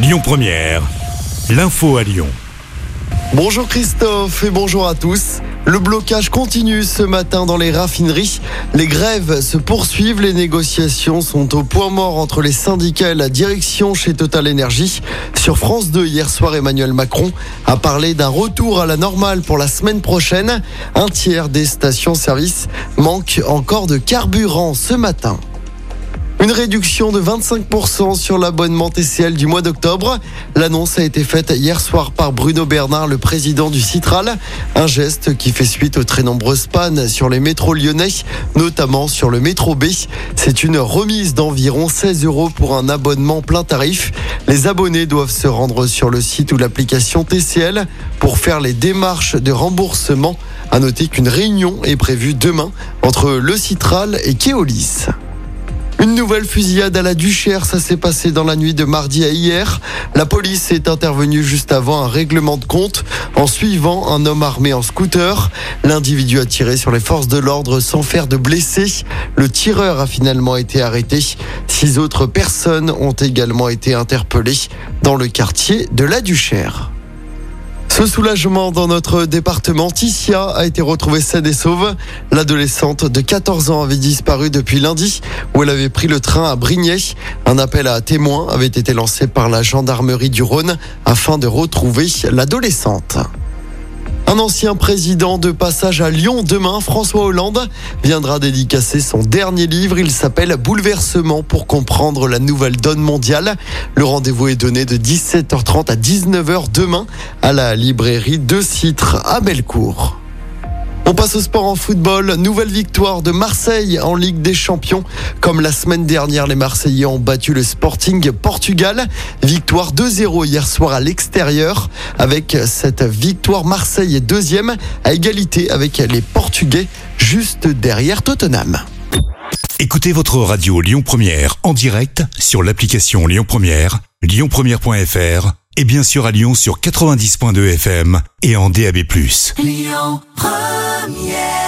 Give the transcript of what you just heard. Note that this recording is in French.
Lyon Première, l'info à Lyon. Bonjour Christophe et bonjour à tous. Le blocage continue ce matin dans les raffineries. Les grèves se poursuivent. Les négociations sont au point mort entre les syndicats et la direction chez Total Energy. Sur France 2, hier soir, Emmanuel Macron a parlé d'un retour à la normale pour la semaine prochaine. Un tiers des stations-service manquent encore de carburant ce matin. Une réduction de 25% sur l'abonnement TCL du mois d'octobre. L'annonce a été faite hier soir par Bruno Bernard, le président du Citral. Un geste qui fait suite aux très nombreuses pannes sur les métros lyonnais, notamment sur le métro B. C'est une remise d'environ 16 euros pour un abonnement plein tarif. Les abonnés doivent se rendre sur le site ou l'application TCL pour faire les démarches de remboursement. À noter qu'une réunion est prévue demain entre le Citral et Keolis. Une nouvelle fusillade à la Duchère, ça s'est passé dans la nuit de mardi à hier. La police est intervenue juste avant un règlement de compte en suivant un homme armé en scooter. L'individu a tiré sur les forces de l'ordre sans faire de blessés. Le tireur a finalement été arrêté. Six autres personnes ont également été interpellées dans le quartier de la Duchère. Ce soulagement dans notre département, Ticia a été retrouvée saine et sauve. L'adolescente de 14 ans avait disparu depuis lundi où elle avait pris le train à Brignais. Un appel à témoins avait été lancé par la gendarmerie du Rhône afin de retrouver l'adolescente. Un ancien président de passage à Lyon demain, François Hollande, viendra dédicacer son dernier livre. Il s'appelle Bouleversement pour comprendre la nouvelle donne mondiale. Le rendez-vous est donné de 17h30 à 19h demain à la librairie de Citre à Bellecour. On passe au sport en football. Nouvelle victoire de Marseille en Ligue des Champions. Comme la semaine dernière, les Marseillais ont battu le Sporting Portugal. Victoire 2-0 hier soir à l'extérieur. Avec cette victoire, Marseille est deuxième à égalité avec les Portugais juste derrière Tottenham. Écoutez votre radio Lyon Première en direct sur l'application Lyon Première, lyonpremière.fr et bien sûr à Lyon sur 90.2 FM et en DAB+. Lyon Première yeah.